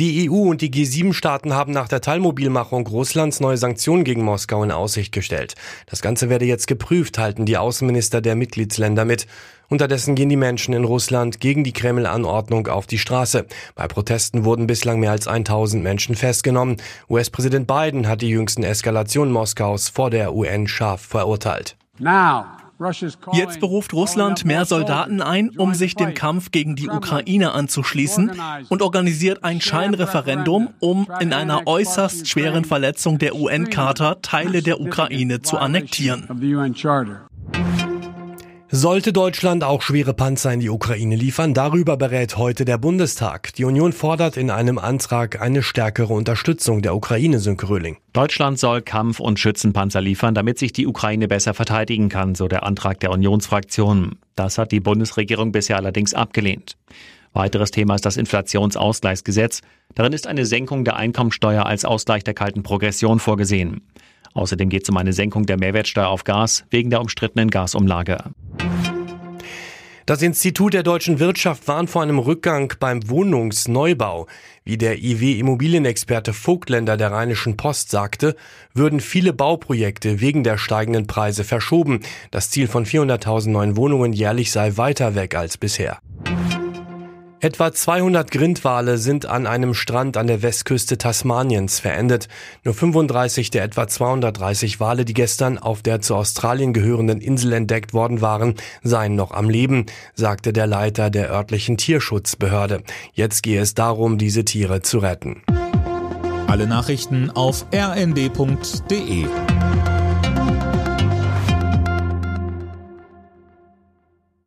Die EU und die G7-Staaten haben nach der Teilmobilmachung Russlands neue Sanktionen gegen Moskau in Aussicht gestellt. Das Ganze werde jetzt geprüft, halten die Außenminister der Mitgliedsländer mit. Unterdessen gehen die Menschen in Russland gegen die Kreml-Anordnung auf die Straße. Bei Protesten wurden bislang mehr als 1000 Menschen festgenommen. US-Präsident Biden hat die jüngsten Eskalationen Moskaus vor der UN scharf verurteilt. Jetzt beruft Russland mehr Soldaten ein, um sich dem Kampf gegen die Ukraine anzuschließen und organisiert ein Scheinreferendum, um in einer äußerst schweren Verletzung der UN-Charta Teile der Ukraine zu annektieren. Sollte Deutschland auch schwere Panzer in die Ukraine liefern, darüber berät heute der Bundestag. Die Union fordert in einem Antrag eine stärkere Unterstützung der Ukraine, Sönke Röhling. Deutschland soll Kampf- und Schützenpanzer liefern, damit sich die Ukraine besser verteidigen kann, so der Antrag der Unionsfraktion. Das hat die Bundesregierung bisher allerdings abgelehnt. Weiteres Thema ist das Inflationsausgleichsgesetz. Darin ist eine Senkung der Einkommensteuer als Ausgleich der kalten Progression vorgesehen. Außerdem geht es um eine Senkung der Mehrwertsteuer auf Gas wegen der umstrittenen Gasumlage. Das Institut der deutschen Wirtschaft warnt vor einem Rückgang beim Wohnungsneubau. Wie der IW-Immobilienexperte Vogtländer der Rheinischen Post sagte, würden viele Bauprojekte wegen der steigenden Preise verschoben. Das Ziel von 400.000 neuen Wohnungen jährlich sei weiter weg als bisher. Etwa 200 Grindwale sind an einem Strand an der Westküste Tasmaniens verendet. Nur 35 der etwa 230 Wale, die gestern auf der zu Australien gehörenden Insel entdeckt worden waren, seien noch am Leben, sagte der Leiter der örtlichen Tierschutzbehörde. Jetzt gehe es darum, diese Tiere zu retten. Alle Nachrichten auf rnd.de